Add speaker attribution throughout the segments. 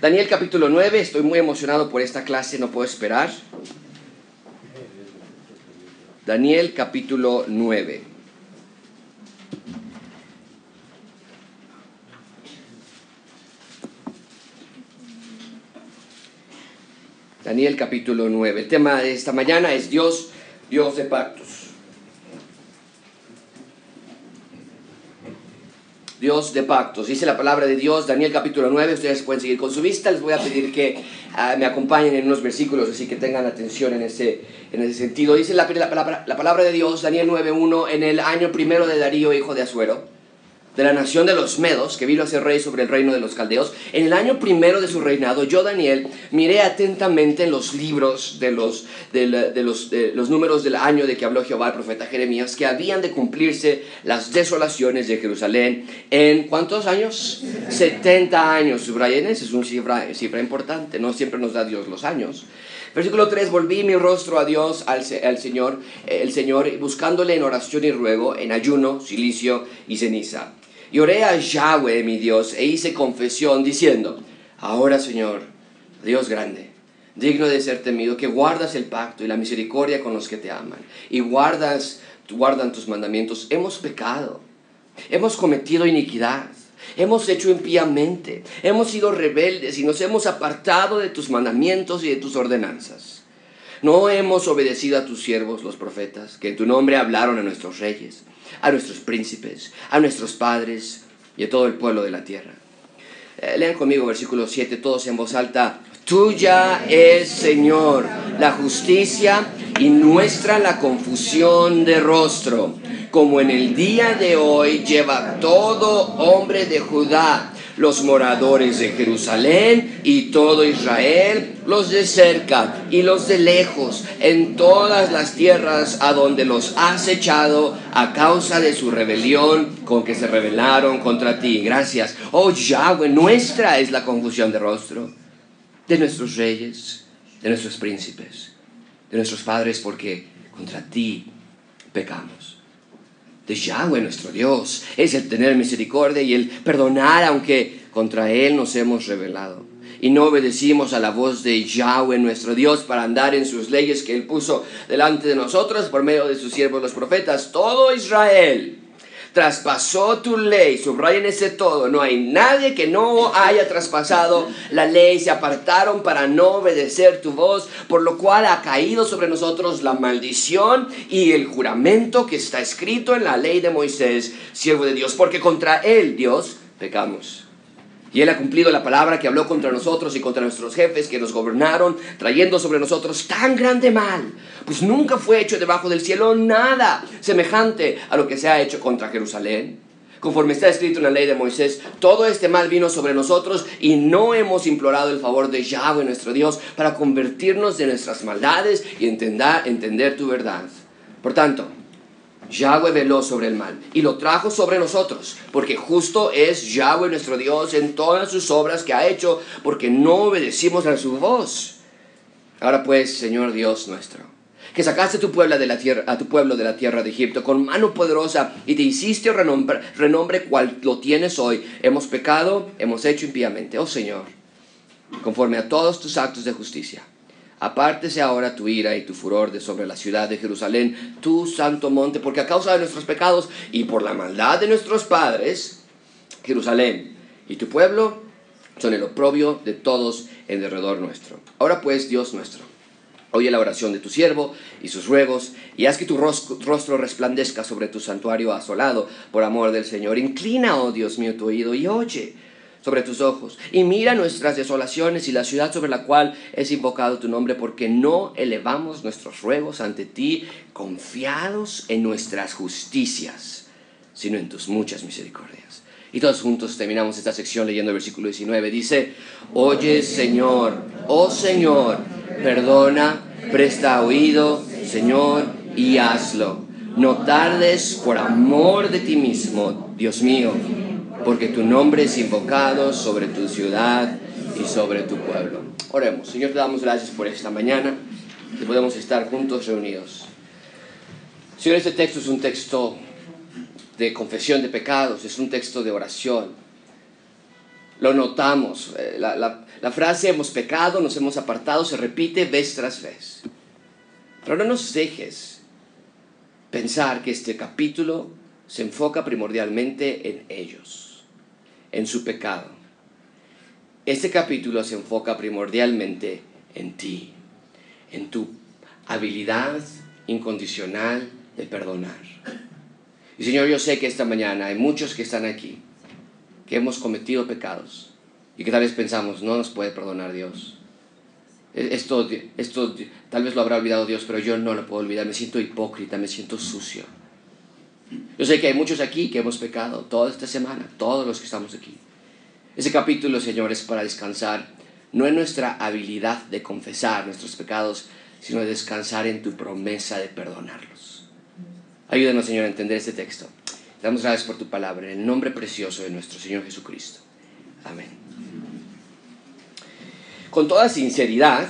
Speaker 1: Daniel capítulo 9, estoy muy emocionado por esta clase, no puedo esperar. Daniel capítulo 9. Daniel capítulo 9. El tema de esta mañana es Dios, Dios de pactos. Dios de pactos. Dice la palabra de Dios, Daniel capítulo 9, ustedes pueden seguir con su vista, les voy a pedir que ah, me acompañen en unos versículos, así que tengan atención en ese, en ese sentido. Dice la, la, la palabra de Dios, Daniel 9.1, en el año primero de Darío, hijo de Azuero de la nación de los Medos, que vino a ser rey sobre el reino de los caldeos, en el año primero de su reinado, yo, Daniel, miré atentamente en los libros de los, de, los, los números del año de que habló Jehová el profeta Jeremías, que habían de cumplirse las desolaciones de Jerusalén en ¿cuántos años? 70 años. Subrayen, es una cifra, cifra importante, no siempre nos da Dios los años. Versículo 3, volví mi rostro a Dios, al, al, Señor, el Señor, buscándole en oración y ruego, en ayuno, silicio y ceniza. Y oré a Yahweh, mi Dios, e hice confesión diciendo, ahora Señor, Dios grande, digno de ser temido, que guardas el pacto y la misericordia con los que te aman, y guardas, guardan tus mandamientos, hemos pecado, hemos cometido iniquidad. Hemos hecho impíamente, hemos sido rebeldes y nos hemos apartado de tus mandamientos y de tus ordenanzas. No hemos obedecido a tus siervos, los profetas, que en tu nombre hablaron a nuestros reyes a nuestros príncipes, a nuestros padres y a todo el pueblo de la tierra. Eh, lean conmigo versículo 7, todos en voz alta. Tuya es, Señor, la justicia y nuestra la confusión de rostro, como en el día de hoy lleva todo hombre de Judá los moradores de Jerusalén y todo Israel, los de cerca y los de lejos, en todas las tierras a donde los has echado a causa de su rebelión con que se rebelaron contra ti. Gracias. Oh Yahweh, nuestra es la confusión de rostro de nuestros reyes, de nuestros príncipes, de nuestros padres, porque contra ti pecamos de Yahweh nuestro Dios es el tener misericordia y el perdonar aunque contra Él nos hemos rebelado. Y no obedecimos a la voz de Yahweh nuestro Dios para andar en sus leyes que Él puso delante de nosotros por medio de sus siervos los profetas. Todo Israel traspasó tu ley, subrayen ese todo, no hay nadie que no haya traspasado la ley, se apartaron para no obedecer tu voz, por lo cual ha caído sobre nosotros la maldición y el juramento que está escrito en la ley de Moisés, siervo de Dios, porque contra él, Dios, pecamos. Y Él ha cumplido la palabra que habló contra nosotros y contra nuestros jefes que nos gobernaron, trayendo sobre nosotros tan grande mal. Pues nunca fue hecho debajo del cielo nada semejante a lo que se ha hecho contra Jerusalén. Conforme está escrito en la ley de Moisés, todo este mal vino sobre nosotros y no hemos implorado el favor de Yahweh nuestro Dios para convertirnos de nuestras maldades y entender, entender tu verdad. Por tanto, Yahweh veló sobre el mal y lo trajo sobre nosotros, porque justo es Yahweh nuestro Dios en todas sus obras que ha hecho, porque no obedecimos a su voz. Ahora pues, Señor Dios nuestro, que sacaste tu, pueblo de la tierra, a tu pueblo de la tierra de Egipto con mano poderosa y te hiciste renombre, renombre cual lo tienes hoy. Hemos pecado, hemos hecho impíamente. Oh Señor, conforme a todos tus actos de justicia Apártese ahora tu ira y tu furor de sobre la ciudad de Jerusalén, tu santo monte, porque a causa de nuestros pecados y por la maldad de nuestros padres, Jerusalén y tu pueblo son el oprobio de todos en derredor nuestro. Ahora pues, Dios nuestro, oye la oración de tu siervo y sus ruegos, y haz que tu rostro resplandezca sobre tu santuario asolado por amor del Señor. Inclina, oh Dios mío, tu oído y oye sobre tus ojos y mira nuestras desolaciones y la ciudad sobre la cual es invocado tu nombre, porque no elevamos nuestros ruegos ante ti confiados en nuestras justicias, sino en tus muchas misericordias. Y todos juntos terminamos esta sección leyendo el versículo 19. Dice, oye Señor, oh Señor, perdona, presta oído, Señor, y hazlo. No tardes por amor de ti mismo, Dios mío porque tu nombre es invocado sobre tu ciudad y sobre tu pueblo. Oremos. Señor, te damos gracias por esta mañana, que podemos estar juntos reunidos. Señor, este texto es un texto de confesión de pecados, es un texto de oración. lo notamos. Eh, La, la- la frase hemos pecado, nos hemos apartado se repite vez tras vez. Pero no nos dejes pensar que este capítulo se enfoca primordialmente en ellos, en su pecado. Este capítulo se enfoca primordialmente en ti, en tu habilidad incondicional de perdonar. Y Señor, yo sé que esta mañana hay muchos que están aquí, que hemos cometido pecados y que tal vez pensamos, no nos puede perdonar Dios. E- Esto, esto tal vez lo habrá olvidado Dios, pero yo no lo puedo olvidar. Me siento hipócrita, me siento sucio. Yo sé que hay muchos aquí que hemos pecado toda esta semana, todos los que estamos aquí. Ese capítulo, Señor, es para descansar, no en nuestra habilidad de confesar nuestros pecados, sino de descansar en tu promesa de perdonarlos. Ayúdanos, Señor, a entender este texto. Te Damos gracias por tu palabra, en el nombre precioso de nuestro Señor Jesucristo. Amén. Con toda sinceridad,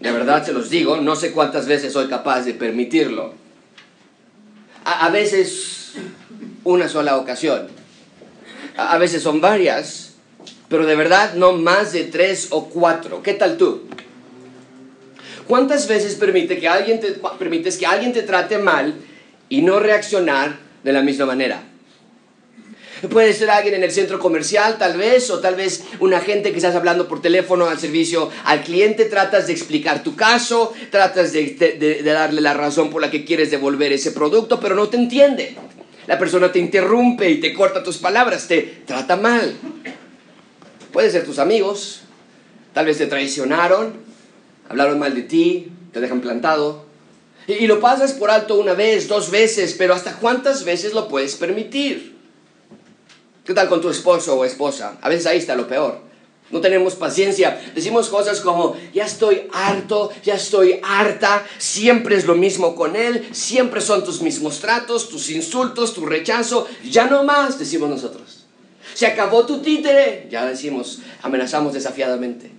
Speaker 1: de verdad se los digo, no sé cuántas veces soy capaz de permitirlo. A, a veces una sola ocasión. A, a veces son varias, pero de verdad no más de tres o cuatro. ¿Qué tal tú? ¿Cuántas veces permite que alguien te, permites que alguien te trate mal y no reaccionar de la misma manera? Puede ser alguien en el centro comercial, tal vez, o tal vez un agente que estás hablando por teléfono al servicio al cliente, tratas de explicar tu caso, tratas de, de- de darle la razón por la que quieres devolver ese producto, pero no te entiende. La persona te interrumpe y te corta tus palabras, te trata mal. Puede ser tus amigos, tal vez te traicionaron, hablaron mal de ti, te dejan plantado. Y, y lo pasas por alto una vez, dos veces, pero ¿hasta cuántas veces lo puedes permitir? ¿Qué tal con tu esposo o esposa? A veces ahí está lo peor. No tenemos paciencia. Decimos cosas como, ya estoy harto, ya estoy harta, siempre es lo mismo con él, siempre son tus mismos tratos, tus insultos, tu rechazo, ya no más, decimos nosotros. Se acabó tu títere, ya decimos, amenazamos desafiadamente.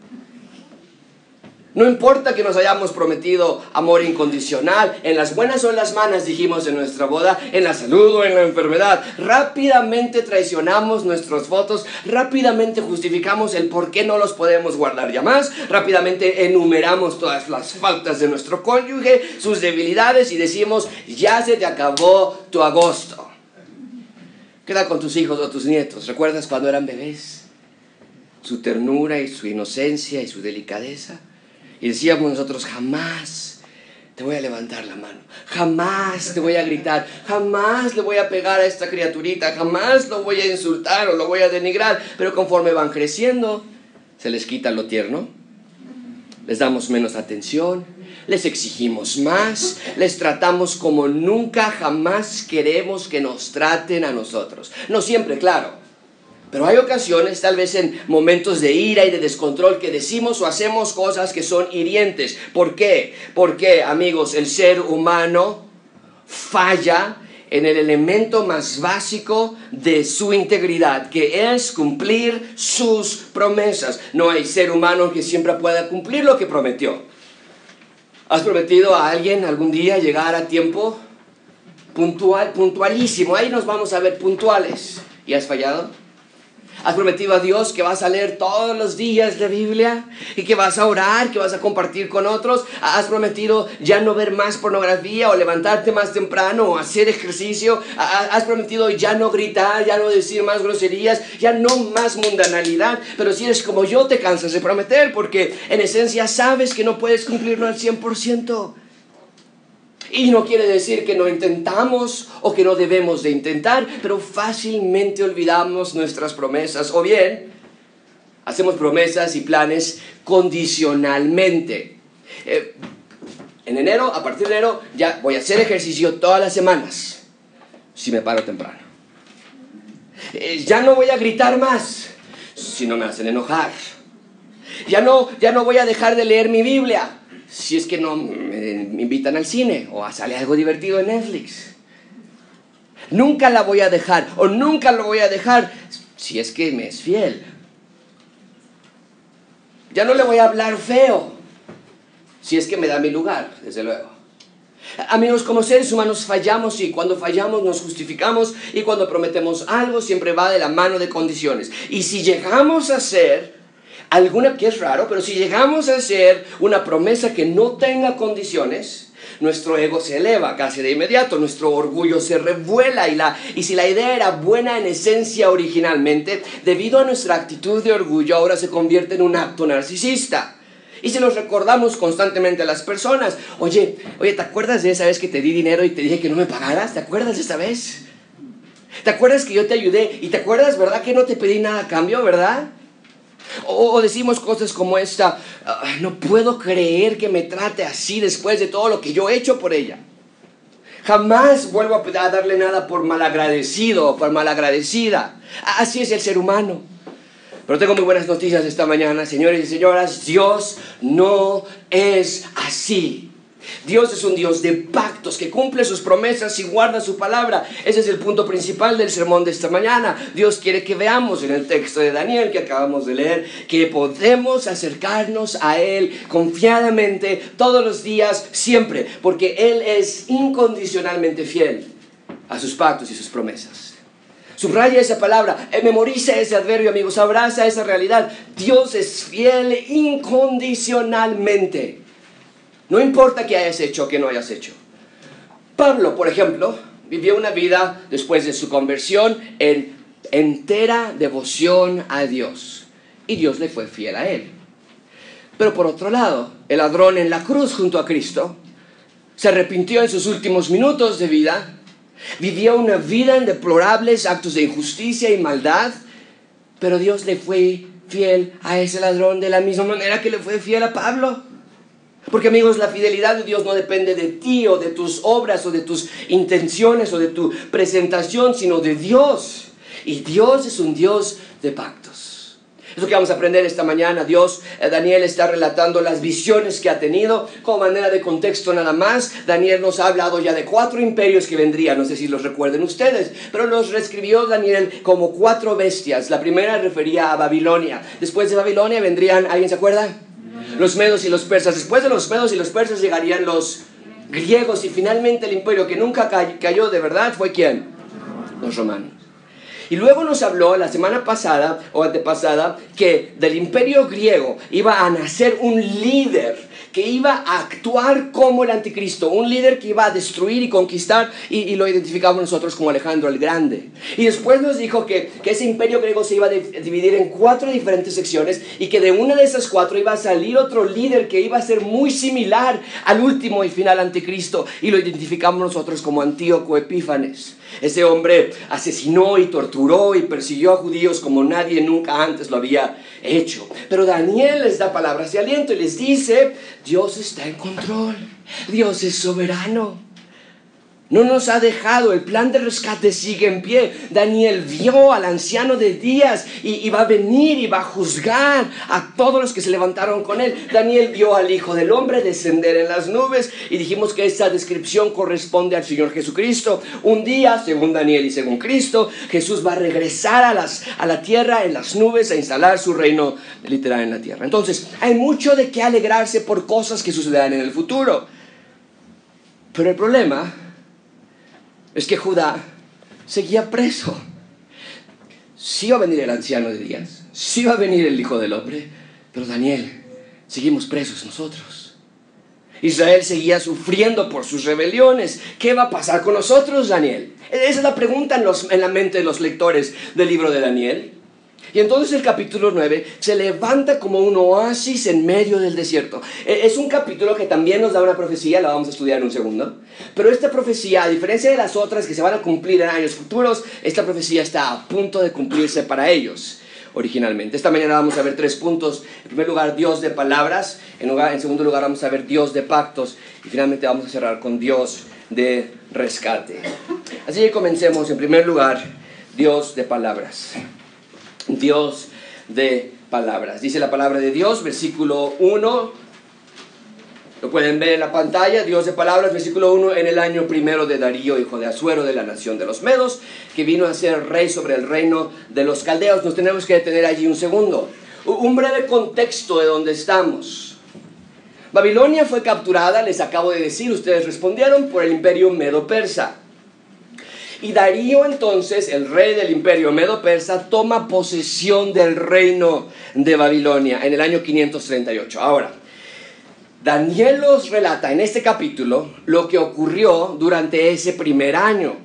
Speaker 1: No importa que nos hayamos prometido amor incondicional, en las buenas o en las malas dijimos en nuestra boda, en la salud o en la enfermedad, rápidamente traicionamos nuestros votos, rápidamente justificamos el por qué no los podemos guardar ya más, rápidamente enumeramos todas las faltas de nuestro cónyuge, sus debilidades y decimos, ya se te acabó tu agosto. Queda con tus hijos o tus nietos, ¿recuerdas cuando eran bebés? Su ternura y su inocencia y su delicadeza. Y decíamos nosotros, jamás te voy a levantar la mano, jamás te voy a gritar, jamás le voy a pegar a esta criaturita, jamás lo voy a insultar o lo voy a denigrar. Pero conforme van creciendo, se les quita lo tierno, les damos menos atención, les exigimos más, les tratamos como nunca jamás queremos que nos traten a nosotros. No siempre, claro. Pero hay ocasiones, tal vez en momentos de ira y de descontrol, que decimos o hacemos cosas que son hirientes. ¿Por qué? Porque, amigos, el ser humano falla en el elemento más básico de su integridad, que es cumplir sus promesas. No hay ser humano que siempre pueda cumplir lo que prometió. ¿Has prometido a alguien algún día llegar a tiempo? Puntual, puntualísimo. Ahí nos vamos a ver puntuales. ¿Y has fallado? Has prometido a Dios que vas a leer todos los días la Biblia y que vas a orar, que vas a compartir con otros. Has prometido ya no ver más pornografía o levantarte más temprano o hacer ejercicio. Ha- Has prometido ya no gritar, ya no decir más groserías, ya no más mundanalidad. Pero si eres como yo, te cansas de prometer porque en esencia sabes que no puedes cumplirlo al 100%. Y no quiere decir que no intentamos o que no debemos de intentar, pero fácilmente olvidamos nuestras promesas o bien hacemos promesas y planes condicionalmente. Eh, en enero, a partir de enero, ya voy a hacer ejercicio todas las semanas, si me paro temprano. Eh, ya no voy a gritar más, si no me hacen enojar. Ya no, ya no voy a dejar de leer mi Biblia si es que no me, invitan al cine o sale algo divertido en Netflix. Nunca la voy a dejar o nunca lo voy a dejar si es que me es fiel. Ya no le voy a hablar feo si es que me da mi lugar, desde luego. Amigos, como seres humanos fallamos y cuando fallamos nos justificamos y cuando prometemos algo siempre va de la mano de condiciones. Y si llegamos a hacer alguna, que es raro, pero si llegamos a hacer una promesa que no tenga condiciones, nuestro ego se eleva casi de inmediato, nuestro orgullo se revuela y, la, y si la idea era buena en esencia originalmente, debido a nuestra actitud de orgullo ahora se convierte en un acto narcisista. Y se los recordamos constantemente a las personas. Oye, oye, ¿te acuerdas de esa vez que te di dinero y te dije que no me pagaras? ¿Te acuerdas de esa vez? ¿Te acuerdas que yo te ayudé? Y te acuerdas, ¿verdad? Que no te pedí nada a cambio, ¿verdad? O, decimos cosas como esta, no puedo creer que me trate así después de todo lo que yo he hecho por ella. Jamás vuelvo a darle nada por malagradecido o por malagradecida. Así es el ser humano. Pero tengo muy buenas noticias esta mañana, señores y señoras. Dios no es así. Dios es un Dios de pactos que cumple sus promesas y guarda su palabra. Ese es el punto principal del sermón de esta mañana. Dios quiere que veamos en el texto de Daniel que acabamos de leer que podemos acercarnos a Él confiadamente todos los días, siempre, porque Él es incondicionalmente fiel a sus pactos y sus promesas. Subraya esa palabra, eh, memoriza ese adverbio, amigos, abraza esa realidad. Dios es fiel incondicionalmente. No importa qué hayas hecho o qué no hayas hecho. Pablo, por ejemplo, vivió una vida después de su conversión en entera devoción a Dios. Y Dios le fue fiel a él. Pero por otro lado, el ladrón en la cruz junto a Cristo se arrepintió en sus últimos minutos de vida Vivía una vida en deplorables actos de injusticia y maldad, pero Dios le fue fiel a ese ladrón de la misma manera que le fue fiel a Pablo. Porque amigos, la fidelidad de Dios no depende de ti o de tus obras o de tus intenciones o de tu presentación, sino de Dios. Y Dios es un Dios de pactos. Es lo que vamos a aprender esta mañana. Dios, eh, Daniel está relatando las visiones que ha tenido como manera de contexto nada más. Daniel nos ha hablado ya de cuatro imperios que vendrían, no sé si los recuerden ustedes, pero los reescribió Daniel como cuatro bestias. La primera refería a Babilonia. Después de Babilonia vendrían, ¿alguien se acuerda? Los medos y los persas. Después de los medos y los persas llegarían los griegos y finalmente el imperio que nunca cayó de verdad fue quién? Los romanos. Y luego nos habló la semana pasada o antepasada que del imperio griego iba a nacer un líder que iba a actuar como el anticristo, un líder que iba a destruir y conquistar, y, lo identificamos nosotros como Alejandro el Grande. Y después nos dijo que, que ese imperio griego se iba a dividir en cuatro diferentes secciones y que de una de esas cuatro iba a salir otro líder que iba a ser muy similar al último y final anticristo, y lo identificamos nosotros como Antíoco Epífanes. Ese hombre asesinó y torturó y persiguió a judíos como nadie nunca antes lo había hecho. Pero Daniel les da palabras de aliento y les dice, Dios está en control, Dios es soberano. No nos ha dejado, el plan de rescate sigue en pie. Daniel vio al anciano de días y, va a venir y va a juzgar a todos los que se levantaron con él. Daniel vio al Hijo del Hombre descender en las nubes y dijimos que esa descripción corresponde al Señor Jesucristo. Un día, según Daniel y según Cristo, Jesús va a regresar a, a la tierra en las nubes a instalar su reino literal en la tierra. Entonces, hay mucho de qué alegrarse por cosas que sucederán en el futuro. Pero el problema es que Judá seguía preso. Sí va a venir el anciano de días, sí va a venir el Hijo del Hombre, pero Daniel, seguimos presos nosotros. Israel seguía sufriendo por sus rebeliones. ¿Qué va a pasar con nosotros, Daniel? Esa es la pregunta en, en la mente de los lectores del libro de Daniel. Y entonces el capítulo 9 se levanta como un oasis en medio del desierto. E, es un capítulo que también nos da una profecía, la vamos a estudiar en un segundo. Pero esta profecía, a diferencia de las otras que se van a cumplir en años futuros, esta profecía está a punto de cumplirse para ellos originalmente. Esta mañana vamos a ver tres puntos. En primer lugar, Dios de palabras. En, en segundo lugar, vamos a ver Dios de pactos. Y finalmente vamos a cerrar con Dios de rescate. Así que comencemos. En primer lugar, Dios de palabras. Dios de palabras. Dice la palabra de Dios, versículo 1. Lo pueden ver en la pantalla, Dios de palabras, versículo 1, en el año primero de Darío, hijo de Azuero, de la nación de los Medos, que vino a ser rey sobre el reino de los caldeos. Nos tenemos que detener allí un segundo. Un breve contexto de donde estamos. Babilonia fue capturada, les acabo de decir, ustedes respondieron, por el imperio medo-persa. Y Darío entonces, el rey del imperio medo-persa, toma posesión del reino de Babilonia en el año 538. Ahora, Daniel los relata en este capítulo lo que ocurrió durante ese primer año.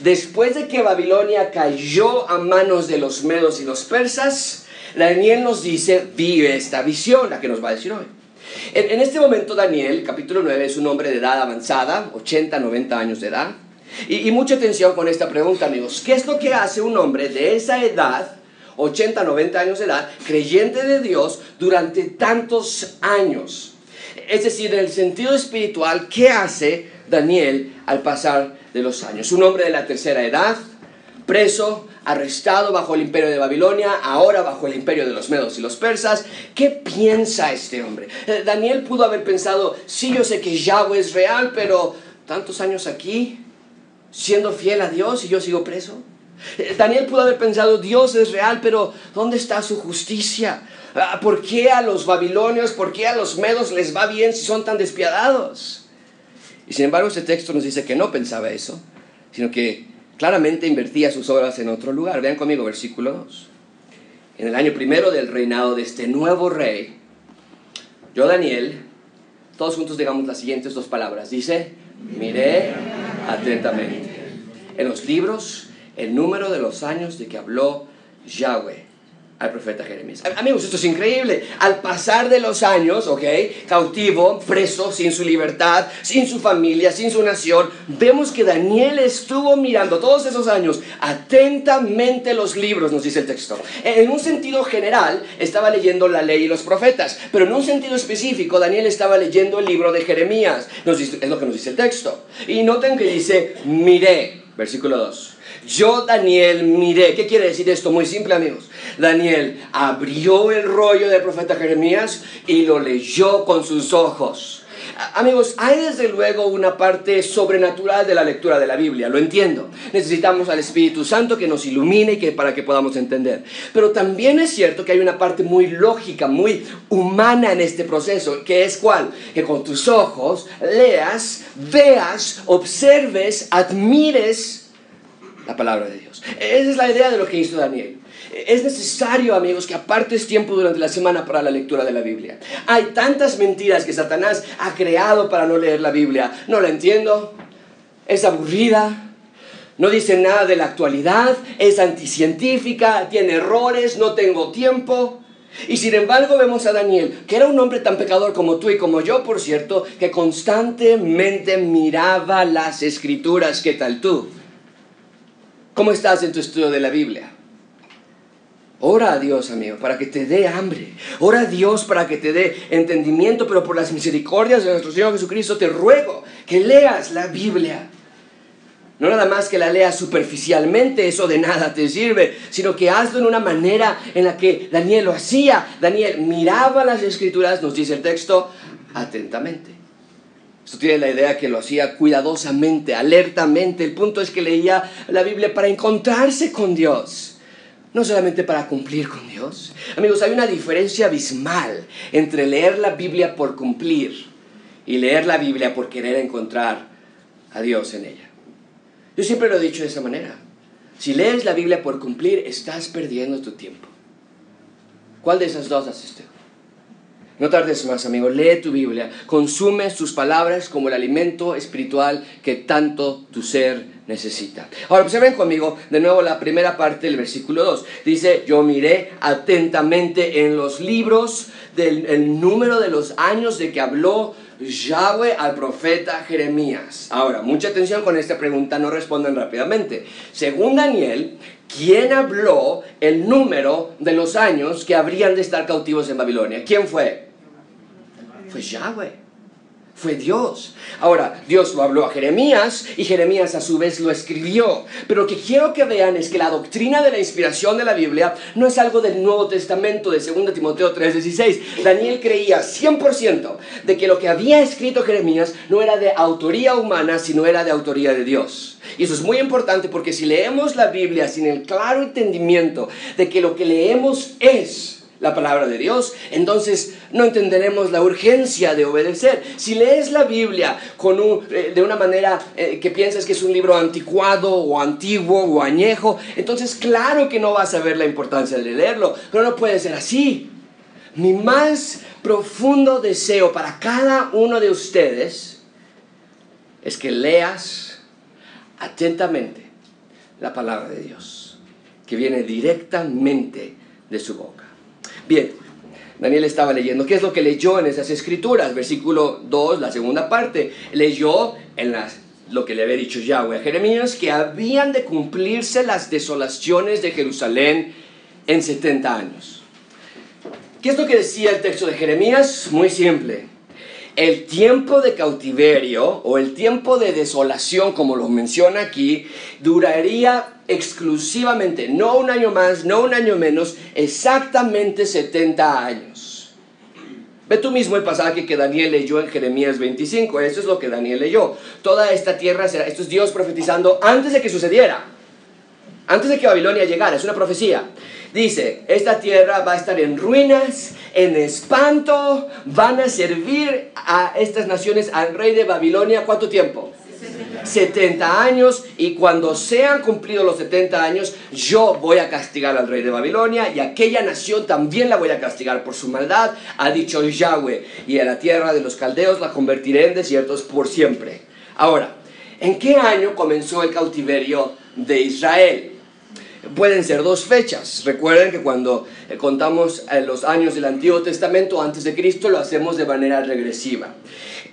Speaker 1: Después de que Babilonia cayó a manos de los medos y los persas, Daniel nos dice, vive esta visión, la que nos va a decir hoy. En, este momento Daniel, capítulo 9, es un hombre de edad avanzada, 80, 90 años de edad. Y, y mucha atención con esta pregunta, amigos. ¿Qué es lo que hace un hombre de esa edad, 80, 90 años de edad, creyente de Dios, durante tantos años? Es decir, en el sentido espiritual, ¿qué hace Daniel al pasar de los años? Un hombre de la tercera edad, preso, arrestado bajo el imperio de Babilonia, ahora bajo el imperio de los medos y los persas. ¿Qué piensa este hombre? Eh, Daniel pudo haber pensado, sí, yo sé que Yahweh es real, pero tantos años aquí, siendo fiel a Dios y yo sigo preso. Eh, Daniel pudo haber pensado, Dios es real, pero ¿dónde está su justicia? Ah, ¿Por qué a los babilonios, por qué a los medos les va bien si son tan despiadados? Y sin embargo, este texto nos dice que no pensaba eso, sino que claramente invertía sus obras en otro lugar. Vean conmigo versículo 2. En el año primero del reinado de este nuevo rey, yo Daniel, todos juntos digamos las siguientes dos palabras. Dice, miré atentamente. En los libros el número de los años de que habló Yahweh al profeta Jeremías. Amigos, esto es increíble. Al pasar de los años, ¿ok? Cautivo, preso, sin su libertad, sin su familia, sin su nación, vemos que Daniel estuvo mirando todos esos años atentamente los libros, nos dice el texto. En un sentido general, estaba leyendo la ley y los profetas, pero en un sentido específico, Daniel estaba leyendo el libro de Jeremías. es lo que nos dice el texto. Y noten que dice, miré, versículo 2. Yo, Daniel, miré. ¿Qué quiere decir esto? Muy simple, amigos. Daniel abrió el rollo del profeta Jeremías y lo leyó con sus ojos. Amigos, hay desde luego una parte sobrenatural de la lectura de la Biblia, lo entiendo. Necesitamos al Espíritu Santo que nos ilumine y que, para que podamos entender. Pero también es cierto que hay una parte muy lógica, muy humana en este proceso, que es cuál? Que con tus ojos leas, veas, observes, admires la palabra de Dios. Esa es la idea de lo que hizo Daniel. Es necesario, amigos, que apartes tiempo durante la semana para la lectura de la Biblia. Hay tantas mentiras que Satanás ha creado para no leer la Biblia. No la entiendo. Es aburrida. No dice nada de la actualidad. Es anticientífica. Tiene errores. No tengo tiempo. Y sin embargo vemos a Daniel, que era un hombre tan pecador como tú y como yo, por cierto, que constantemente miraba las escrituras. ¿Qué tal tú? ¿Cómo estás en tu estudio de la Biblia? Ora a Dios, amigo, para que te dé hambre. Ora a Dios para que te dé entendimiento, pero por las misericordias de nuestro Señor Jesucristo te ruego que leas la Biblia. No nada más que la leas superficialmente, eso de nada te sirve, sino que hazlo en una manera en la que Daniel lo hacía. Daniel miraba las escrituras, nos dice el texto, atentamente. Esto tiene la idea que lo hacía cuidadosamente, alertamente. El punto es que leía la Biblia para encontrarse con Dios no solamente para cumplir con Dios. Amigos, hay una diferencia abismal entre leer la Biblia por cumplir y leer la Biblia por querer encontrar a Dios en ella. Yo siempre lo he dicho de esa manera. Si lees la Biblia por cumplir, estás perdiendo tu tiempo. ¿Cuál de esas dos haces? No tardes más, amigo. Lee tu Biblia. Consume sus palabras como el alimento espiritual que tanto tu ser necesita. Ahora observen conmigo de nuevo la primera parte del versículo 2. Dice, yo miré atentamente en los libros del número de los años de que habló Yahweh al profeta Jeremías. Ahora, mucha atención con esta pregunta, no respondan rápidamente. Según Daniel, ¿quién habló el número de los años que habrían de estar cautivos en Babilonia? ¿Quién fue? Fue Yahweh. Fue Dios. Ahora, Dios lo habló a Jeremías y Jeremías a su vez lo escribió. Pero lo que quiero que vean es que la doctrina de la inspiración de la Biblia no es algo del Nuevo Testamento de 2 Timoteo 3:16. Daniel creía 100% de que lo que había escrito Jeremías no era de autoría humana, sino era de autoría de Dios. Y eso es muy importante porque si leemos la Biblia sin el claro entendimiento de que lo que leemos es la palabra de Dios, entonces no entenderemos la urgencia de obedecer. Si lees la Biblia con un, eh, de una manera eh, que piensas que es un libro anticuado o antiguo o añejo, entonces claro que no vas a ver la importancia de leerlo, pero no puede ser así. Mi más profundo deseo para cada uno de ustedes es que leas atentamente la palabra de Dios, que viene directamente de su boca. Bien, Daniel estaba leyendo. ¿Qué es lo que leyó en esas escrituras? Versículo 2, la segunda parte. Leyó en las, lo que le había dicho Yahweh a Jeremías, que habían de cumplirse las desolaciones de Jerusalén en 70 años. ¿Qué es lo que decía el texto de Jeremías? Muy simple. El tiempo de cautiverio o el tiempo de desolación, como lo menciona aquí, duraría exclusivamente, no un año más, no un año menos, exactamente 70 años. Ve tú mismo el pasaje que Daniel leyó en Jeremías 25, eso es lo que Daniel leyó. Toda esta tierra será, esto es Dios profetizando antes de que sucediera, antes de que Babilonia llegara, es una profecía. Dice, esta tierra va a estar en ruinas, en espanto, van a servir a estas naciones al rey de Babilonia, ¿cuánto tiempo? 70 años y cuando sean cumplidos los 70 años, yo voy a castigar al rey de Babilonia y aquella nación también la voy a castigar por su maldad, ha dicho Yahweh, y a la tierra de los caldeos la convertiré en desiertos por siempre. Ahora, ¿en qué año comenzó el cautiverio de Israel? Pueden ser dos fechas. Recuerden que cuando contamos eh, los años del Antiguo Testamento antes de Cristo lo hacemos de manera regresiva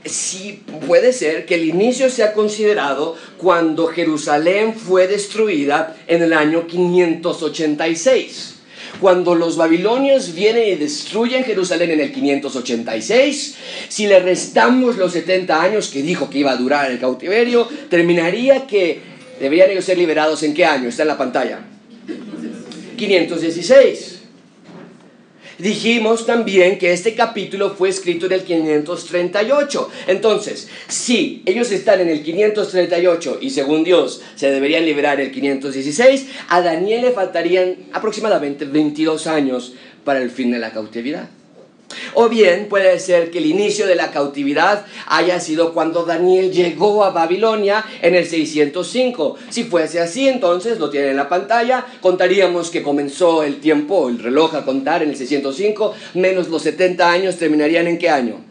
Speaker 1: sí puede ser que el inicio sea considerado cuando Jerusalén fue destruida en el año 586. Cuando los babilonios vienen y destruyen Jerusalén en el 586, si le restamos los 70 años que dijo que iba a durar el cautiverio, terminaría que deberían ellos ser liberados en qué año? Está en la pantalla. 516. Dijimos también que este capítulo fue escrito en el 538. Entonces, si ellos están en el 538 y según Dios se deberían liberar el 516, a Daniel le faltarían aproximadamente 22 años para el fin de la cautividad. O bien puede ser que el inicio de la cautividad haya sido cuando Daniel llegó a Babilonia en el 605. Si fuese así, entonces lo tienen en la pantalla, contaríamos que comenzó el tiempo, el reloj a contar en el 605, menos los 70 años terminarían en qué año?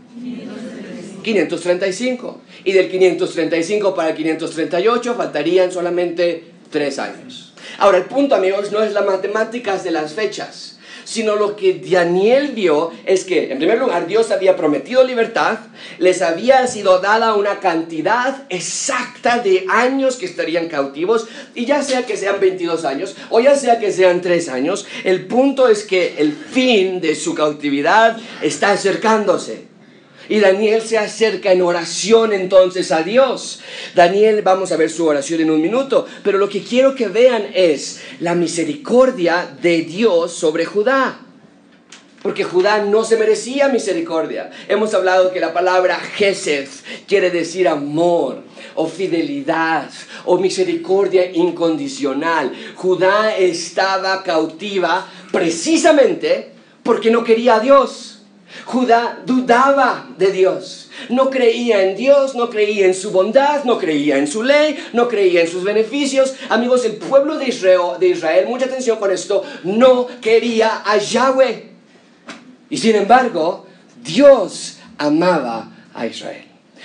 Speaker 1: 535. Y del 535 para el 538 faltarían solamente 3 años. Ahora, el punto, amigos, no es las matemáticas de las fechas sino lo que Daniel vio es que, en primer lugar, Dios había prometido libertad, les había sido dada una cantidad exacta de años que estarían cautivos, y ya sea que sean 22 años o ya sea que sean 3 años, el punto es que el fin de su cautividad está acercándose. Y Daniel se acerca en oración entonces a Dios. Daniel, vamos a ver su oración en un minuto, pero lo que quiero que vean es la misericordia de Dios sobre Judá. Porque Judá no se merecía misericordia. Hemos hablado que la palabra Gesed quiere decir amor o fidelidad o misericordia incondicional. Judá estaba cautiva precisamente porque no quería a Dios. Judá dudaba de Dios. No creía en Dios, no creía en su bondad, no creía en su ley, no creía en sus beneficios. Amigos, el pueblo de Israel, mucha atención con esto, no quería a Yahweh. Y sin embargo, Dios amaba a Israel.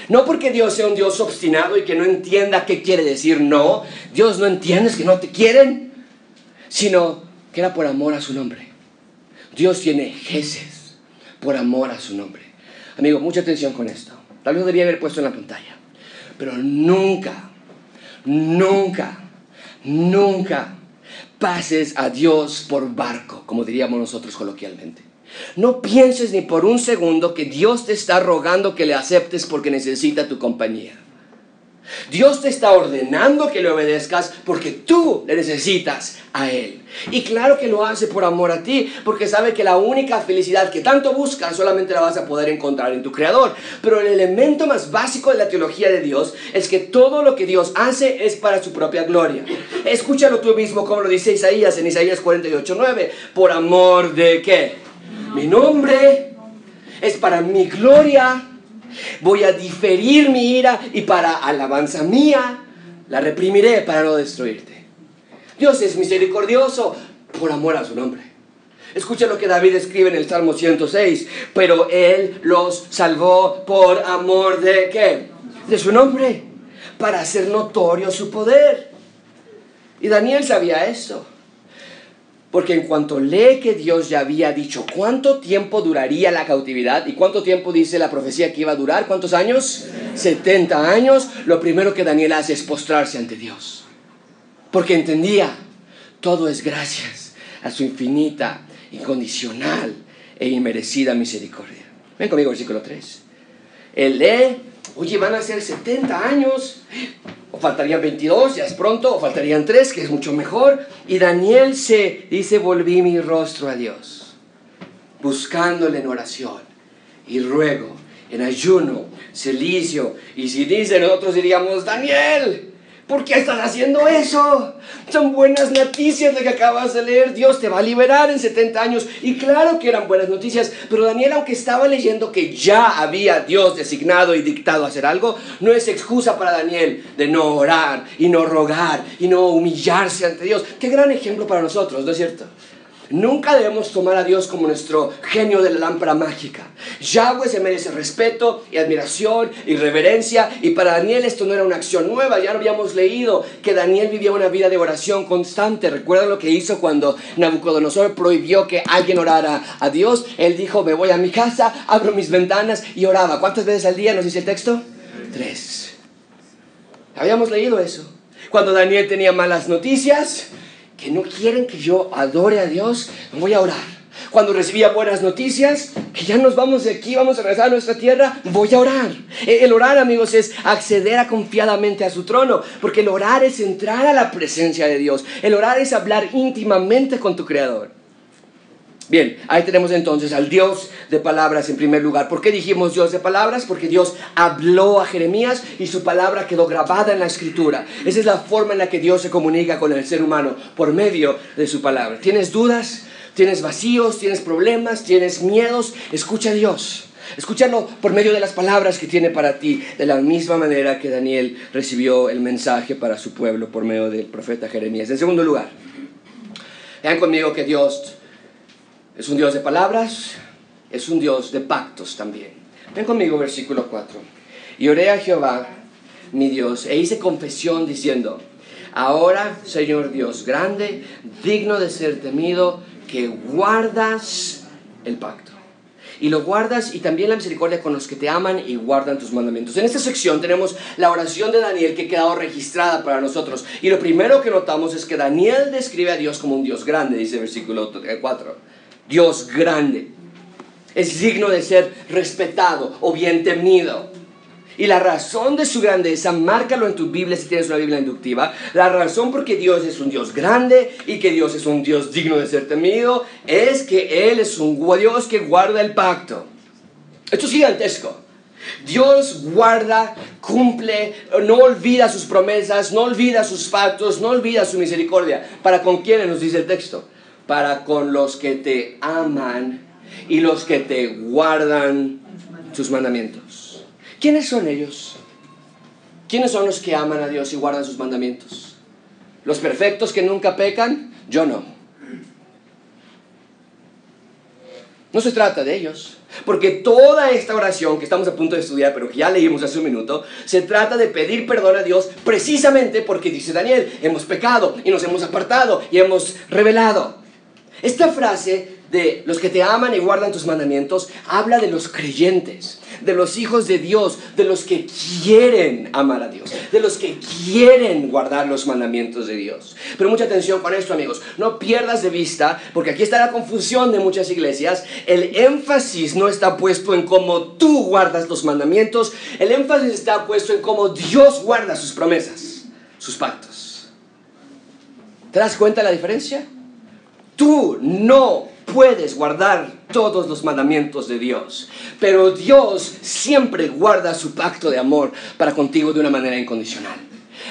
Speaker 1: No porque Dios sea un Dios obstinado y que no entienda qué quiere decir no. Dios no entiende que no te quieren, sino que era por amor a su nombre. Dios tiene jeces por amor a su nombre. Amigo, mucha atención con esto. Tal vez lo debía haber puesto en la pantalla. Pero nunca, nunca, nunca pases a Dios por barco, como diríamos nosotros coloquialmente. No pienses ni por un segundo que Dios te está rogando que le aceptes porque necesita tu compañía. Dios te está ordenando que le obedezcas porque tú le necesitas a Él. Y claro que lo hace por amor a ti, porque sabe que la única felicidad que tanto buscas solamente la vas a poder encontrar en tu Creador. Pero el elemento más básico de la teología de Dios es que todo lo que Dios hace es para su propia gloria. Escúchalo tú mismo como lo dice Isaías en Isaías 48.9. ¿Por amor de qué? mi nombre, es para mi gloria. Voy a diferir mi ira y para alabanza mía la reprimiré para no destruirte. Dios es misericordioso por amor a su nombre. Escucha lo que David escribe en el Salmo 106. Pero Él los salvó por amor de qué? De su nombre. Para hacer notorio su poder. Y Daniel sabía eso. Porque en cuanto lee que Dios ya había dicho cuánto tiempo duraría la cautividad y cuánto tiempo dice la profecía que iba a durar, ¿cuántos años? 70 años, lo primero que Daniel hace es postrarse ante Dios. Porque entendía, todo es gracias a su infinita, incondicional e inmerecida misericordia. Ven conmigo, versículo 3. Él lee, oye, van a ser 70 años, o faltarían 22, ya es pronto, o faltarían 3, que es mucho mejor. Y Daniel se dice, volví mi rostro a Dios, buscándole en oración y ruego, en ayuno, celicio. Y si dice, nosotros diríamos, Daniel, ¿Por qué estás haciendo eso? Son buenas noticias de que acabas de leer. Dios te va a liberar en 70 años. Y claro que eran buenas noticias. Pero Daniel, aunque estaba leyendo que ya había Dios designado y dictado hacer algo, no es excusa para Daniel de no orar y no rogar y no humillarse ante Dios. Qué gran ejemplo para nosotros, ¿no es cierto? Nunca debemos tomar a Dios como nuestro genio de la lámpara mágica. Yahweh se merece respeto y admiración y reverencia. Y para Daniel esto no era una acción nueva. Ya lo habíamos leído que Daniel vivía una vida de oración constante. ¿Recuerdan lo que hizo cuando Nabucodonosor prohibió que alguien orara a Dios? Él dijo, me voy a mi casa, abro mis ventanas y oraba. ¿Cuántas veces al día nos dice el texto? Tres. Habíamos leído eso. Cuando Daniel tenía malas noticias, que no quieren que yo adore a Dios, voy a orar. Cuando recibía buenas noticias, que ya nos vamos de aquí, vamos a regresar a nuestra tierra, voy a orar. E, el orar, amigos, es acceder a confiadamente a su trono, porque el orar es entrar a la presencia de Dios. El orar es hablar íntimamente con tu Creador. Bien, ahí tenemos entonces al Dios de palabras en primer lugar. ¿Por qué dijimos Dios de palabras? Porque Dios habló a Jeremías y su palabra quedó grabada en la escritura. Esa es la forma en la que Dios se comunica con el ser humano, por medio de su palabra. ¿Tienes dudas? ¿Tienes vacíos? ¿Tienes problemas? ¿Tienes miedos? Escucha a Dios. Escúchalo por medio de las palabras que tiene para ti, de la misma manera que Daniel recibió el mensaje para su pueblo por medio del profeta Jeremías. En segundo lugar, vean conmigo que Dios es un Dios de palabras, es un Dios de pactos también. Ven conmigo, versículo 4. Y oré a Jehová, mi Dios, e hice confesión diciendo, ahora, Señor Dios grande, digno de ser temido, que guardas el pacto. Y lo guardas y también la misericordia con los que te aman y guardan tus mandamientos. En esta sección tenemos la oración de Daniel que ha quedado registrada para nosotros. Y lo primero que notamos es que Daniel describe a Dios como un Dios grande, dice el versículo 4. Dios grande. Es digno de ser respetado o bien temido. Y la razón de su grandeza, márcalo en tu Biblia si tienes una Biblia inductiva, la razón por que Dios es un Dios grande y que Dios es un Dios digno de ser temido, es que Él es un Dios que guarda el pacto. Esto es gigantesco. Dios guarda, cumple, no olvida sus promesas, no olvida sus pactos, no olvida su misericordia. ¿Para con quiénes nos dice el texto? Para con los que te aman y los que te guardan sus mandamientos. ¿Quiénes son ellos? ¿Quiénes son los que aman a Dios y guardan sus mandamientos? ¿Los perfectos que nunca pecan? Yo no. No se trata de ellos. Porque toda esta oración que estamos a punto de estudiar, pero que ya leímos hace un minuto, se trata de pedir perdón a Dios precisamente porque dice Daniel, hemos pecado y nos hemos apartado y hemos revelado. Esta frase de los que te aman y guardan tus mandamientos habla de los creyentes, de los hijos de Dios, de los que quieren amar a Dios, de los que quieren guardar los mandamientos de Dios. Pero mucha atención con esto, amigos. No pierdas de vista, porque aquí está la confusión de muchas iglesias. El énfasis no está puesto en cómo tú guardas los mandamientos, el énfasis está puesto en cómo Dios guarda sus promesas, sus pactos. ¿Te das cuenta de la diferencia? Tú no puedes guardar todos los mandamientos de Dios, pero Dios siempre guarda su pacto de amor para contigo de una manera incondicional.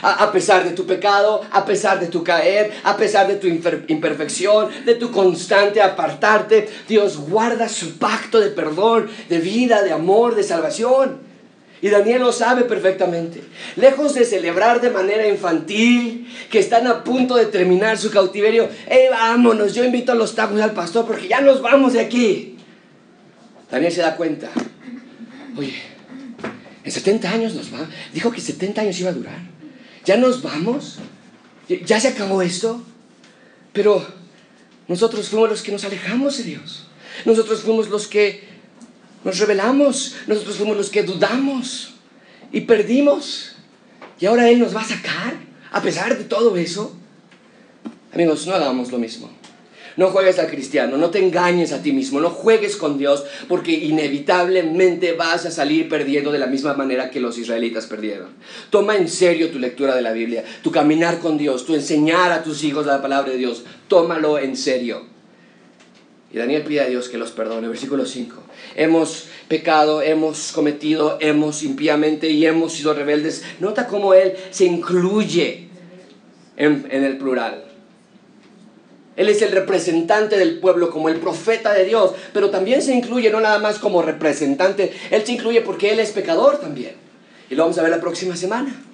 Speaker 1: A, pesar de tu pecado, a pesar de tu caer, a pesar de tu imperfección, de tu constante apartarte, Dios guarda su pacto de perdón, de vida, de amor, de salvación. Y Daniel lo sabe perfectamente. Lejos de celebrar de manera infantil, que están a punto de terminar su cautiverio, ¡eh, vámonos! Yo invito a los tacos al pastor porque ya nos vamos de aquí. Daniel se da cuenta. Oye, en 70 años nos va. Dijo que 70 años iba a durar. ¿Ya nos vamos? ¿Ya se acabó esto? Pero nosotros fuimos los que nos alejamos de Dios. Nosotros fuimos los que nos rebelamos, nosotros fuimos los que dudamos y perdimos. Y ahora Él nos va a sacar, a pesar de todo eso. Amigos, no hagamos lo mismo. No juegues al cristiano, no te engañes a ti mismo, no juegues con Dios, porque inevitablemente vas a salir perdiendo de la misma manera que los israelitas perdieron. Toma en serio tu lectura de la Biblia, tu caminar con Dios, tu enseñar a tus hijos la palabra de Dios. Tómalo en serio. Y Daniel pide a Dios que los perdone. Versículo 5. Hemos pecado, hemos cometido, hemos impíamente y hemos sido rebeldes. Nota cómo Él se incluye en, en el plural. Él es el representante del pueblo como el profeta de Dios, pero también se incluye no nada más como representante, Él se incluye porque Él es pecador también. Y lo vamos a ver la próxima semana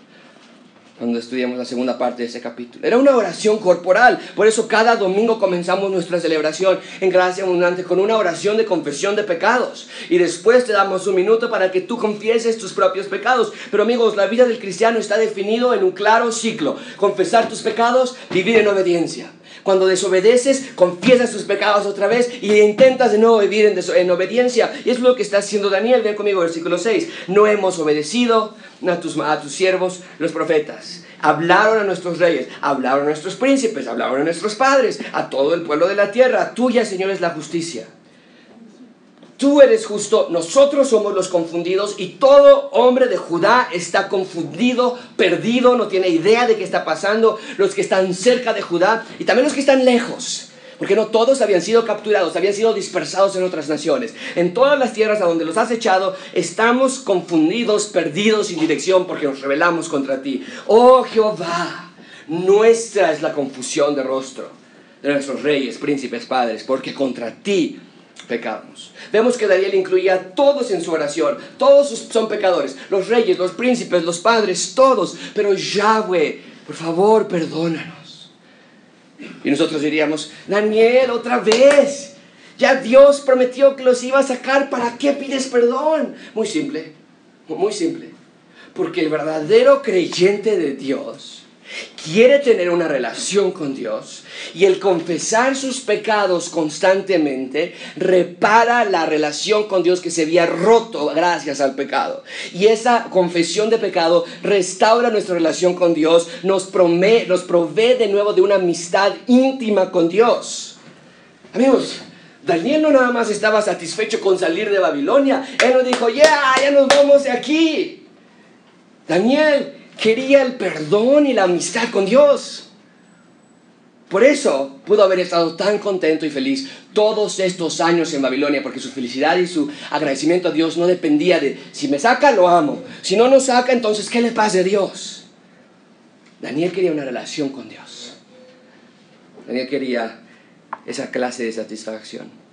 Speaker 1: cuando estudiamos la segunda parte de ese capítulo. Era una oración corporal, por eso cada domingo comenzamos nuestra celebración en gracia abundante con una oración de confesión de pecados. Y después te damos un minuto para que tú confieses tus propios pecados. Pero amigos, la vida del cristiano está definido en un claro ciclo. Confesar tus pecados, vivir en obediencia. Cuando desobedeces, confiesas tus pecados otra vez y intentas de nuevo vivir en, en obediencia. Y es lo que está haciendo Daniel. Ven conmigo, versículo 6. No hemos obedecido a tus siervos, los profetas. Hablaron a nuestros reyes, hablaron a nuestros príncipes, hablaron a nuestros padres, a todo el pueblo de la tierra. Tuya, Señor, es la justicia. Tú eres justo, nosotros somos los confundidos y todo hombre de Judá está confundido, perdido, no tiene idea de qué está pasando, los que están cerca de Judá y también los que están lejos. Porque no todos habían sido capturados, habían sido dispersados en otras naciones. En todas las tierras a donde los has echado, estamos confundidos, perdidos, sin dirección, porque nos rebelamos contra ti. Oh Jehová, nuestra es la confusión de rostro de nuestros reyes, príncipes, padres, porque contra ti pecamos. Vemos que Daniel incluía a todos en su oración. Todos son pecadores. Los reyes, los príncipes, los padres, todos. Pero Yahweh, por favor, perdónanos. Y nosotros diríamos, Daniel, otra vez. Ya Dios prometió que los iba a sacar. ¿Para qué pides perdón? Muy simple. Muy simple. Porque el verdadero creyente de Dios quiere tener una relación con Dios y el confesar sus pecados constantemente repara la relación con Dios que se había roto gracias al pecado. Y esa confesión de pecado restaura nuestra relación con Dios, nos, nos provee de nuevo de una amistad íntima con Dios. Amigos, Daniel no nada más estaba satisfecho con salir de Babilonia, él no dijo, ya, ya nos vamos de aquí. Daniel quería el perdón y la amistad con Dios. Por eso pudo haber estado tan contento y feliz todos estos años en Babilonia, porque su felicidad y su agradecimiento a Dios no dependía de si me saca, lo amo. Si no nos saca, entonces, ¿qué le pasa a Dios? Daniel quería una relación con Dios. Daniel quería esa clase de satisfacción.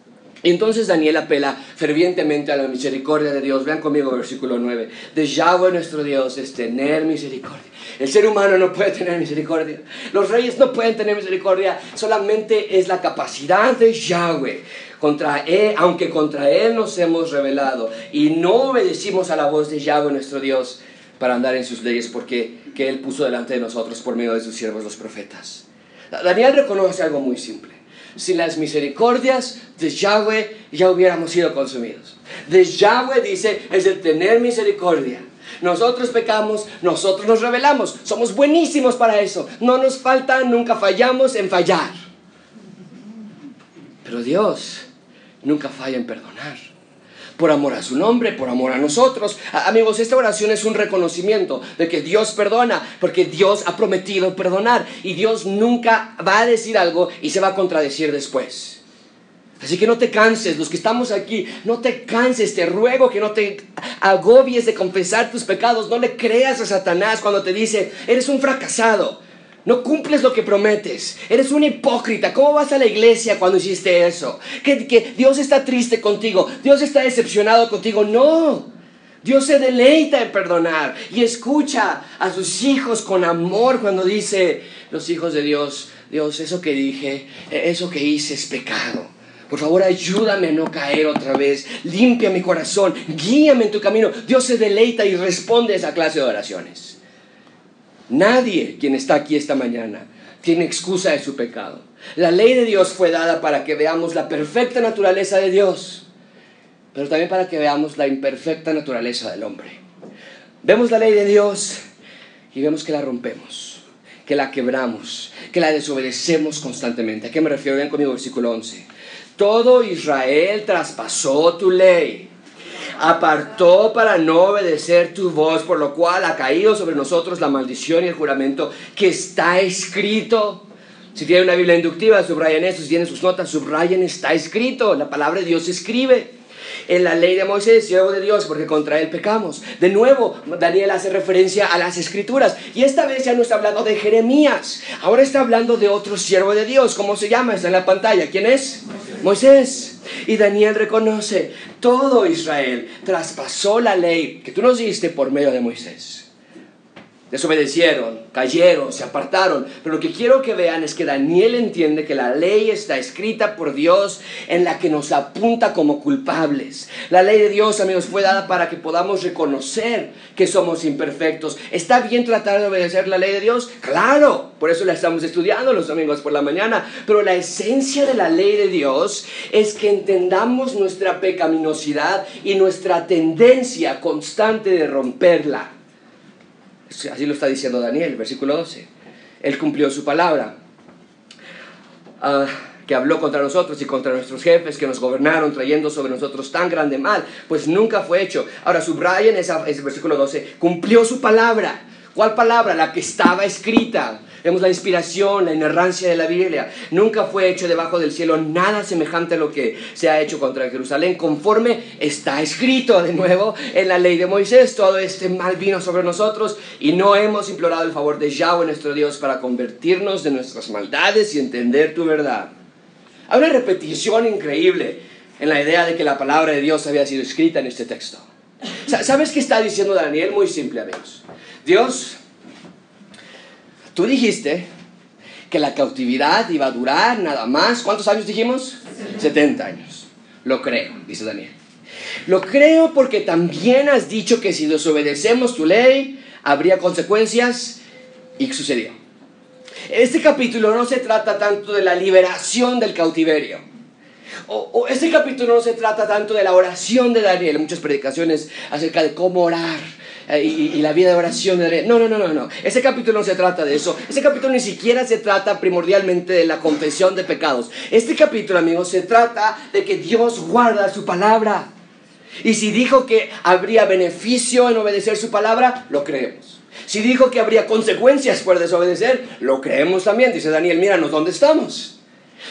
Speaker 1: Entonces Daniel apela fervientemente a la misericordia de Dios. Vean conmigo versículo 9. De Yahweh nuestro Dios es tener misericordia. El ser humano no puede tener misericordia. Los reyes no pueden tener misericordia. Solamente es la capacidad de Yahweh. Contra él, aunque contra Él nos hemos rebelado y no obedecimos a la voz de Yahweh nuestro Dios para andar en sus leyes porque que Él puso delante de nosotros por medio de sus siervos los profetas. Daniel reconoce algo muy simple sin las misericordias de Yahweh ya hubiéramos sido consumidos. De Yahweh dice es el tener misericordia. Nosotros pecamos, nosotros nos rebelamos, somos buenísimos para eso. No nos falta, nunca fallamos en fallar. Pero Dios nunca falla en perdonar por amor a su nombre, por amor a nosotros. amigos, esta oración es un reconocimiento de que Dios perdona, porque Dios ha prometido perdonar y Dios nunca va a decir algo y se va a contradecir después. Así que no te canses, los que estamos aquí, no te canses, te ruego que no te agobies de confesar tus pecados, no le creas a Satanás cuando te dice, eres un fracasado, no cumples lo que prometes, eres un hipócrita, ¿cómo vas a la iglesia cuando hiciste eso? Que, que Dios está triste contigo, Dios está decepcionado contigo, no. Dios se deleita en perdonar y escucha a sus hijos con amor cuando dice, los hijos de Dios, Dios, eso que dije, eso que hice es pecado. Por favor, ayúdame a no caer otra vez. Limpia mi corazón. Guíame en tu camino. Dios se deleita y responde a esa clase de oraciones. Nadie quien está aquí esta mañana tiene excusa de su pecado. La ley de Dios fue dada para que veamos la perfecta naturaleza de Dios, pero también para que veamos la imperfecta naturaleza del hombre. Vemos la ley de Dios y vemos que la rompemos, que la quebramos, que la desobedecemos constantemente. ¿A qué me refiero? Vean conmigo versículo 11. Todo Israel traspasó tu ley, apartó para no obedecer tu voz, por lo cual ha caído sobre nosotros la maldición y el juramento que está escrito. Si tienen una Biblia inductiva, subrayen esto, si tienen sus notas, subrayen, está escrito, la palabra de Dios se escribe en la ley de Moisés, siervo de Dios, porque contra él pecamos. De nuevo, Daniel hace referencia a las escrituras. Y esta vez ya no está hablando de Jeremías, ahora está hablando de otro siervo de Dios. ¿Cómo se llama? Está en la pantalla. ¿Quién es? Moisés. Y Daniel reconoce, todo Israel traspasó la ley que tú nos diste por medio de Moisés desobedecieron, cayeron, se apartaron. Pero lo que quiero que vean es que Daniel entiende que la ley está escrita por Dios en la que nos apunta como culpables. La ley de Dios, amigos, fue dada para que podamos reconocer que somos imperfectos. ¿Está bien tratar de obedecer la ley de Dios? Claro, por eso la estamos estudiando los domingos por la mañana. Pero la esencia de la ley de Dios es que entendamos nuestra pecaminosidad y nuestra tendencia constante de romperla. Así lo está diciendo Daniel, versículo 12. Él cumplió su palabra, ah, que habló contra nosotros y contra nuestros jefes que nos gobernaron, trayendo sobre nosotros tan grande mal, pues nunca fue hecho. Ahora subrayen ese versículo 12, cumplió su palabra. ¿Cuál palabra? La que estaba escrita. Vemos la inspiración, la inerrancia de la Biblia. Nunca fue hecho debajo del cielo nada semejante a lo que se ha hecho contra Jerusalén, conforme está escrito de nuevo en la ley de Moisés. Todo este mal vino sobre nosotros y no hemos implorado el favor de Yahweh nuestro Dios para convertirnos de nuestras maldades y entender tu verdad. Hay una repetición increíble en la idea de que la palabra de Dios había sido escrita en este texto. ¿Sabes qué está diciendo Daniel? Muy simple, amigos. Dios Tú dijiste que la cautividad iba a durar nada más. ¿Cuántos años dijimos? 70 años. Lo creo, dice Daniel. Lo creo porque también has dicho que si desobedecemos tu ley, habría consecuencias y sucedió. Este capítulo no se trata tanto de la liberación del cautiverio. O, este capítulo no se trata tanto de la oración de Daniel, muchas predicaciones acerca de cómo orar eh, y, la vida de oración. No, no, no, no, no. Ese capítulo no se trata de eso. Ese capítulo ni siquiera se trata primordialmente de la confesión de pecados. Este capítulo, amigos, se trata de que Dios guarda su palabra. Y si dijo que habría beneficio en obedecer su palabra, lo creemos. Si dijo que habría consecuencias por desobedecer, lo creemos también. Dice Daniel, míranos dónde estamos.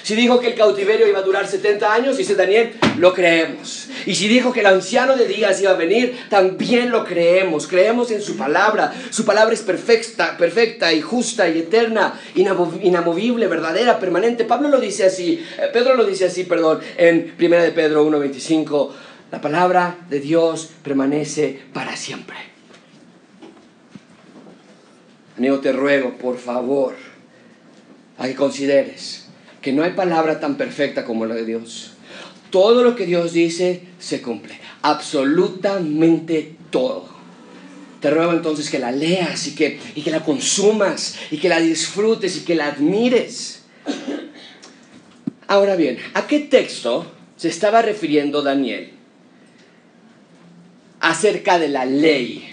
Speaker 1: Si dijo que el cautiverio iba a durar 70 años, dice Daniel, lo creemos. Y si dijo que el anciano de días iba a venir, también lo creemos. Creemos en su palabra. Su palabra es perfecta, perfecta y justa y eterna, inamovible, verdadera, permanente. Pablo lo dice así, eh, Pedro lo dice así, perdón, en 1 de Pedro 1.25. La palabra de Dios permanece para siempre. Amigo, te ruego, por favor, a que consideres que no hay palabra tan perfecta como la de Dios. Todo lo que Dios dice se cumple, absolutamente todo. Te ruego entonces que la leas y que, y que la consumas y que la disfrutes y que la admires. Ahora bien, ¿a qué texto se estaba refiriendo Daniel acerca de la ley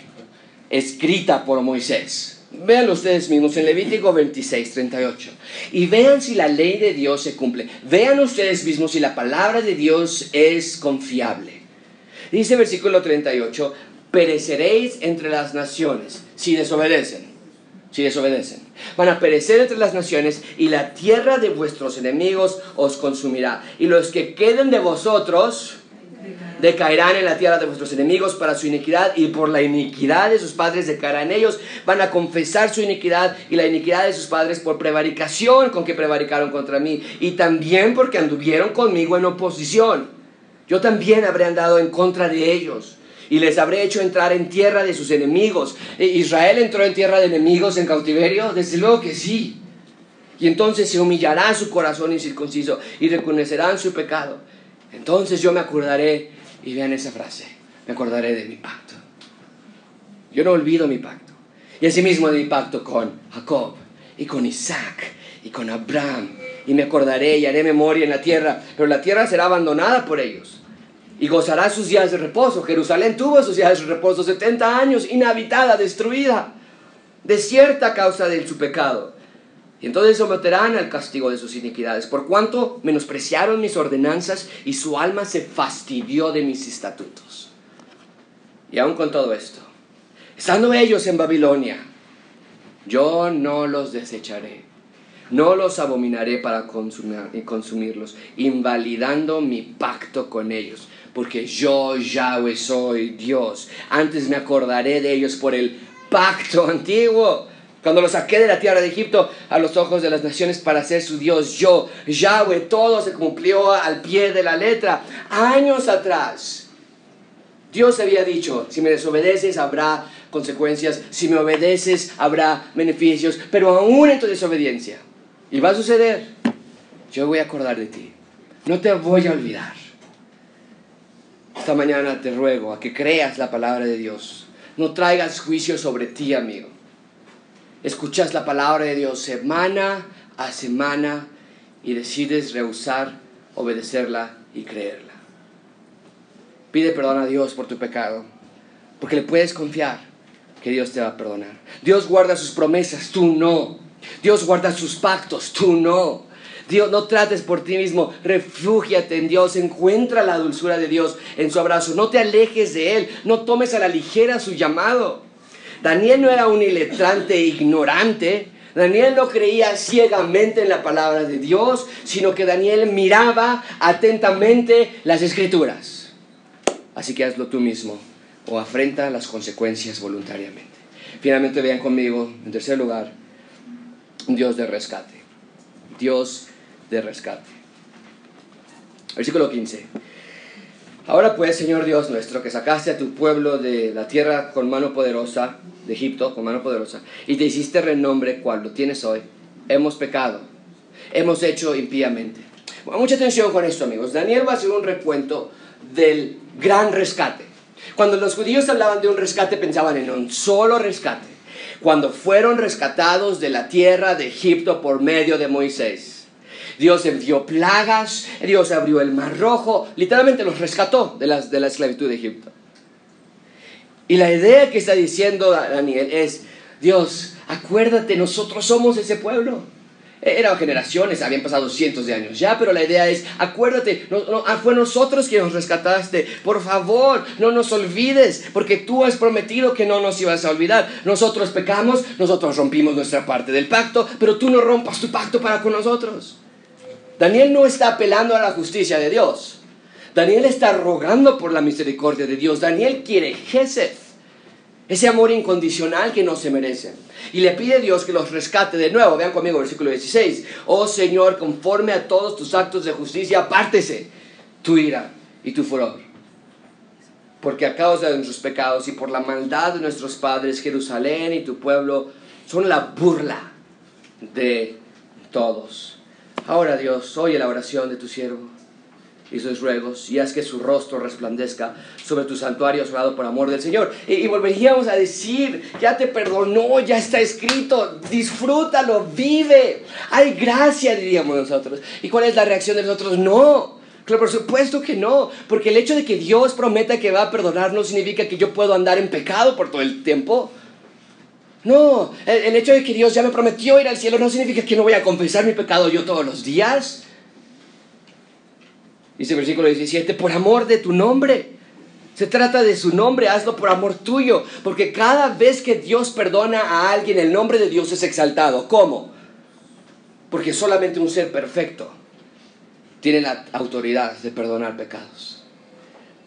Speaker 1: escrita por Moisés? Vean ustedes mismos en Levítico 26, 38. Y vean si la ley de Dios se cumple. Vean ustedes mismos si la palabra de Dios es confiable. Dice versículo 38, pereceréis entre las naciones si desobedecen. si desobedecen. Van a perecer entre las naciones y la tierra de vuestros enemigos os consumirá. Y los que queden de vosotros decaerán en la tierra de vuestros enemigos para su iniquidad y por la iniquidad de sus padres decaerán ellos. Van a confesar su iniquidad y la iniquidad de sus padres por prevaricación con que prevaricaron contra mí y también porque anduvieron conmigo en oposición. Yo también habré andado en contra de ellos y les habré hecho entrar en tierra de sus enemigos. ¿E ¿Israel entró en tierra de enemigos en cautiverio? Desde luego que sí. Y entonces se humillará su corazón incircunciso y reconocerán su pecado. Entonces yo me acordaré, y vean esa frase, me acordaré de mi pacto. Yo no olvido mi pacto. Y asimismo de mi pacto con Jacob y con Isaac y con Abraham. Y me acordaré y haré memoria en la tierra, pero la tierra será abandonada por ellos y gozará sus días de reposo. Jerusalén tuvo sus días de reposo, 70 años, inhabitada, destruida, desierta a causa de su pecado. Y entonces someterán al castigo de sus iniquidades, por cuanto menospreciaron mis ordenanzas y su alma se fastidió de mis estatutos. Y aún con todo esto, estando ellos en Babilonia, yo no los desecharé, no los abominaré para consumirlos, invalidando mi pacto con ellos porque yo Yahweh soy Dios. Antes me acordaré de ellos por el pacto antiguo. Cuando los saqué de la tierra de Egipto a los ojos de las naciones para ser su Dios, yo, Yahweh, todo se cumplió al pie de la letra. Años atrás, Dios había dicho, si me desobedeces habrá consecuencias, si me obedeces habrá beneficios, pero aún en tu desobediencia, y va a suceder, yo voy a acordar de ti, no te voy a olvidar. Esta mañana te ruego a que creas la palabra de Dios. No traigas juicio sobre ti, amigo. Escuchas la palabra de Dios semana a semana y decides rehusar obedecerla y creerla. Pide perdón a Dios por tu pecado, porque le puedes confiar que Dios te va a perdonar. Dios guarda sus promesas, tú no. Dios guarda sus pactos, tú no. Dios, no trates por ti mismo, refúgiate en Dios, encuentra la dulzura de Dios en su abrazo, no te alejes de Él, no tomes a la ligera su llamado. Daniel no era un iletrante ignorante, Daniel no creía ciegamente en la palabra de Dios, sino que Daniel miraba atentamente las escrituras. Así que hazlo tú mismo o afrenta las consecuencias voluntariamente. Finalmente vean conmigo, en tercer lugar, Dios de rescate. Dios de rescate. Versículo 15. Ahora pues, Señor Dios nuestro, que sacaste a tu pueblo de la tierra con mano poderosa, de Egipto, con mano poderosa, y te hiciste renombre cual lo tienes hoy, hemos pecado, hemos hecho impíamente. mucha atención con esto, amigos. Daniel va a hacer un recuento del gran rescate. Cuando los judíos hablaban de un rescate, pensaban en un solo rescate. Cuando fueron rescatados de la tierra de Egipto por medio de Moisés. Dios envió plagas, Dios abrió el mar rojo, literalmente los rescató de la, esclavitud de Egipto. Y la idea que está diciendo Daniel es, Dios, acuérdate, nosotros somos ese pueblo. Eran generaciones, habían pasado cientos de años ya, pero la idea es, acuérdate, ah, fue nosotros quien nos rescataste. Por favor, no nos olvides, porque tú has prometido que no nos ibas a olvidar. Nosotros pecamos, nosotros rompimos nuestra parte del pacto, pero tú no rompas tu pacto para con nosotros. Daniel no está apelando a la justicia de Dios. Daniel está rogando por la misericordia de Dios. Daniel quiere Gesed, ese amor incondicional que no se merecen. Y le pide a Dios que los rescate de nuevo. Vean conmigo versículo 16. Oh Señor, conforme a todos tus actos de justicia, apártese tu ira y tu furor. Porque a causa de nuestros pecados y por la maldad de nuestros padres, Jerusalén y tu pueblo son la burla de todos. Ahora Dios, oye la oración de tu siervo y sus ruegos, y haz que su rostro resplandezca sobre tu santuario sagrado por amor del Señor. Y, volveríamos a decir, ya te perdonó, ya está escrito, disfrútalo, vive. Hay gracia, diríamos nosotros. ¿Y cuál es la reacción de nosotros? No. Claro, por supuesto que no, porque el hecho de que Dios prometa que va a perdonar no significa que yo puedo andar en pecado por todo el tiempo. No, el, hecho de que Dios ya me prometió ir al cielo no significa que no voy a confesar mi pecado yo todos los días. Dice el versículo 17, por amor de tu nombre. Se trata de su nombre, hazlo por amor tuyo, porque cada vez que Dios perdona a alguien, el nombre de Dios es exaltado. ¿Cómo? Porque solamente un ser perfecto tiene la autoridad de perdonar pecados.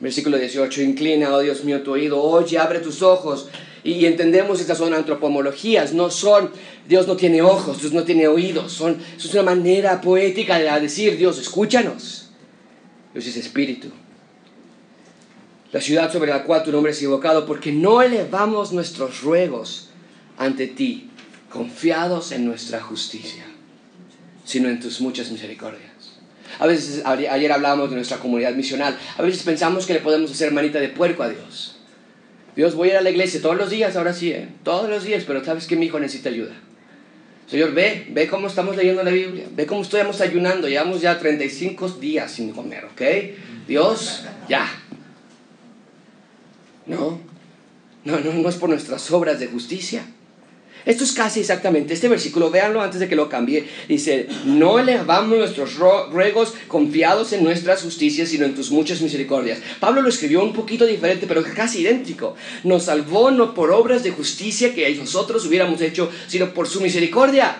Speaker 1: Versículo 18, inclina, oh Dios mío, tu oído, oye, abre tus ojos. Y entendemos estas son antropomologías, no son, Dios no tiene ojos, Dios no tiene oídos, son, es una manera poética de decir, Dios, escúchanos. Dios es espíritu la ciudad sobre la cual tu nombre es invocado, porque no elevamos nuestros ruegos ante ti, confiados en nuestra justicia, sino en tus muchas misericordias. A veces, ayer hablábamos de nuestra comunidad misional, a veces pensamos que le podemos hacer manita de puerco a Dios. Dios, voy a ir a la iglesia todos los días, ahora sí, ¿eh? todos los días, pero sabes que mi hijo necesita ayuda. Señor, ve, ve cómo estamos leyendo la Biblia, ve cómo estamos ayunando, llevamos ya 35 días sin comer, ¿ok? Dios, ya, no, no, no, no es por nuestras obras de justicia. Esto es casi exactamente este versículo, véanlo antes de que lo cambie. Dice, no elevamos nuestros ruegos confiados en nuestras justicias, sino en tus muchas misericordias. Pablo lo escribió un poquito diferente, pero casi idéntico. Nos salvó no por obras de justicia que nosotros hubiéramos hecho, sino por su misericordia.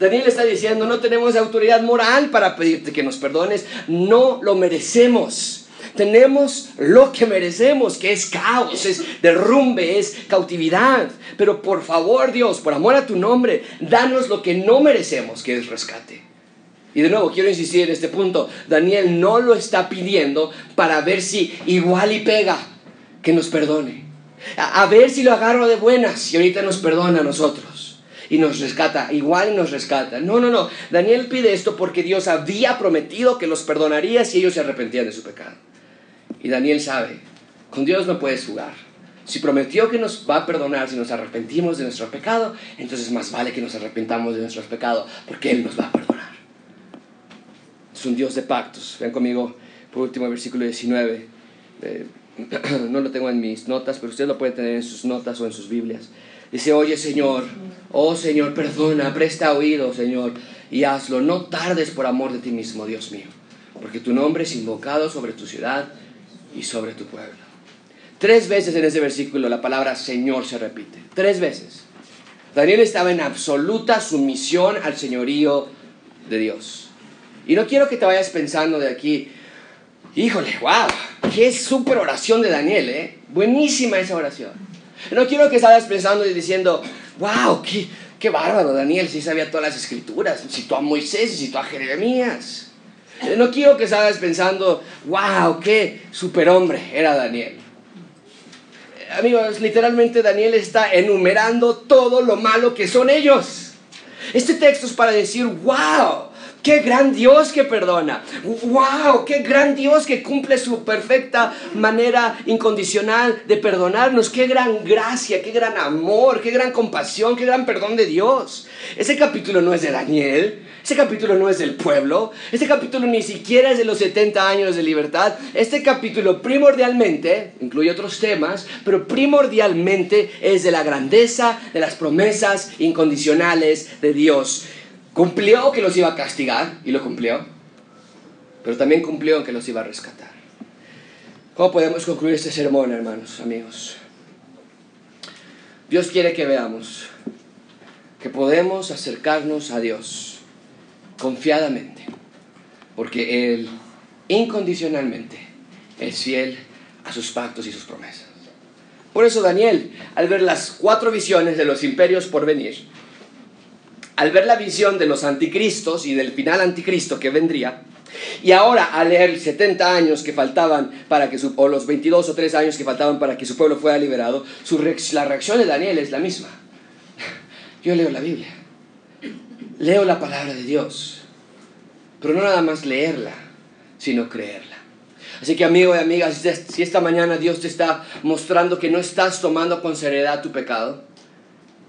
Speaker 1: Daniel está diciendo, no tenemos autoridad moral para pedirte que nos perdones, no lo merecemos. Tenemos lo que merecemos, que es caos, es derrumbe, es cautividad. Pero por favor, Dios, por amor a tu nombre, danos lo que no merecemos, que es rescate. Y de nuevo, quiero insistir en este punto. Daniel no lo está pidiendo para ver si igual y pega, que nos perdone. A, ver si lo agarro de buenas y ahorita nos perdona a nosotros y nos rescata, igual nos rescata. No, no, no. Daniel pide esto porque Dios había prometido que los perdonaría si ellos se arrepentían de su pecado. Y Daniel sabe, con Dios no puedes jugar. Si prometió que nos va a perdonar si nos arrepentimos de nuestro pecado, entonces más vale que nos arrepentamos de nuestros pecados, porque Él nos va a perdonar. Es un Dios de pactos. Vean conmigo, por último, versículo 19. Eh, no lo tengo en mis notas, pero usted lo puede tener en sus notas o en sus Biblias. Dice, oye Señor, oh Señor, perdona, presta oído, Señor, y hazlo. No tardes por amor de ti mismo, Dios mío, porque tu nombre es invocado sobre tu ciudad y sobre tu pueblo. Tres veces en ese versículo la palabra Señor se repite. Tres veces. Daniel estaba en absoluta sumisión al señorío de Dios. Y no quiero que te vayas pensando de aquí, híjole, wow, qué súper oración de Daniel, ¿eh? Buenísima esa oración. No quiero que estés pensando y diciendo, wow, qué, qué bárbaro Daniel, si sabía todas las escrituras, citó a Moisés y citó a Jeremías. No quiero que salgas pensando, wow, qué superhombre era Daniel. Amigos, literalmente Daniel está enumerando todo lo malo que son ellos. Este texto es para decir, wow, Qué gran Dios que perdona. ¡Wow! Qué gran Dios que cumple su perfecta manera incondicional de perdonarnos. Qué gran gracia, qué gran amor, qué gran compasión, qué gran perdón de Dios. Ese capítulo no es de Daniel. Ese capítulo no es del pueblo. Este capítulo ni siquiera es de los 70 años de libertad. Este capítulo primordialmente, incluye otros temas, pero primordialmente es de la grandeza de las promesas incondicionales de Dios. Cumplió que los iba a castigar y lo cumplió, pero también cumplió que los iba a rescatar. ¿Cómo podemos concluir este sermón, hermanos, amigos? Dios quiere que veamos que podemos acercarnos a Dios confiadamente, porque Él incondicionalmente es fiel a sus pactos y sus promesas. Por eso Daniel, al ver las cuatro visiones de los imperios por venir, al ver la visión de los anticristos y del final anticristo que vendría, y ahora al leer 70 años que faltaban para que su, o los 22 o 3 años que faltaban para que su pueblo fuera liberado, la reacción de Daniel es la misma. Yo leo la Biblia, leo la palabra de Dios, pero no nada más leerla, sino creerla. Así que amigo y amiga, si esta mañana Dios te está mostrando que no estás tomando con seriedad tu pecado,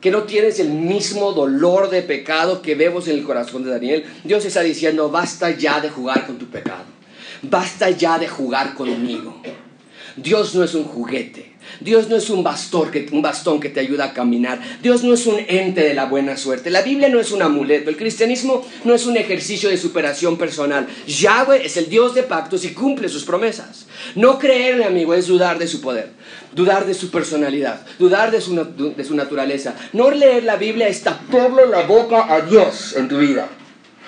Speaker 1: que no tienes el mismo dolor de pecado que vemos en el corazón de Daniel, Dios está diciendo, basta ya de jugar con tu pecado, basta ya de jugar conmigo. Dios no es un juguete. Dios no es un bastón, que, un bastón que te ayuda a caminar. Dios no es un ente de la buena suerte. La Biblia no es un amuleto. El cristianismo no es un ejercicio de superación personal. Yahweh es el Dios de pactos y cumple sus promesas. No creerle, amigo, es dudar de su poder, dudar de su personalidad, dudar de su, naturaleza. No leer la Biblia es taparle la boca a Dios en tu vida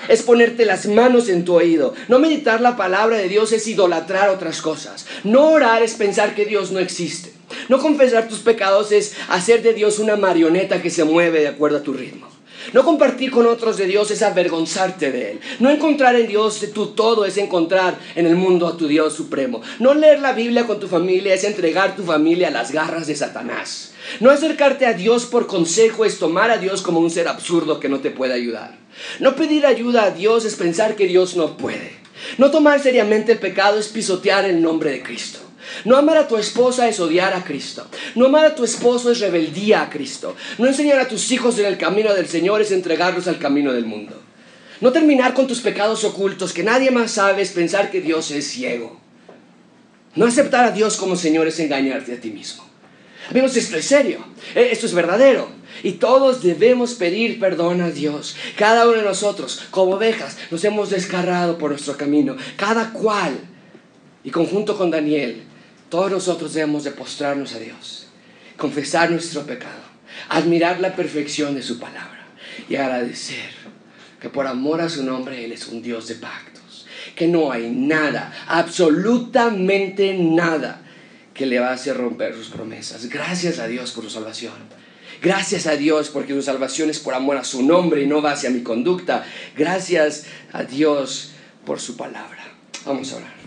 Speaker 1: es ponerte las manos en tu oído. No meditar la palabra de Dios es idolatrar otras cosas. No orar es pensar que Dios no existe. No confesar tus pecados es hacer de Dios una marioneta que se mueve de acuerdo a tu ritmo. No compartir con otros de Dios es avergonzarte de Él. No encontrar en Dios tu todo es encontrar en el mundo a tu Dios supremo. No leer la Biblia con tu familia es entregar tu familia a las garras de Satanás. No acercarte a Dios por consejo es tomar a Dios como un ser absurdo que no te puede ayudar. No pedir ayuda a Dios es pensar que Dios no puede. No tomar seriamente el pecado es pisotear el nombre de Cristo. No amar a tu esposa es odiar a Cristo. No amar a tu esposo es rebeldía a Cristo. No enseñar a tus hijos en el camino del Señor es entregarlos al camino del mundo. No terminar con tus pecados ocultos que nadie más sabe es pensar que Dios es ciego. No aceptar a Dios como Señor es engañarte a ti mismo. Amigos, esto es serio, eh, esto es verdadero. Y todos debemos pedir perdón a Dios. Cada uno de nosotros, como ovejas, nos hemos descarrado por nuestro camino. Cada cual. Y conjunto con Daniel, todos nosotros debemos de postrarnos a Dios, confesar nuestro pecado, admirar la perfección de su palabra y agradecer que por amor a su nombre Él es un Dios de pactos, que no hay nada, absolutamente nada que le va a hacer romper sus promesas. Gracias a Dios por su salvación. Gracias a Dios porque su salvación es por amor a su nombre y no va hacia mi conducta. Gracias a Dios por su palabra. Vamos a orar.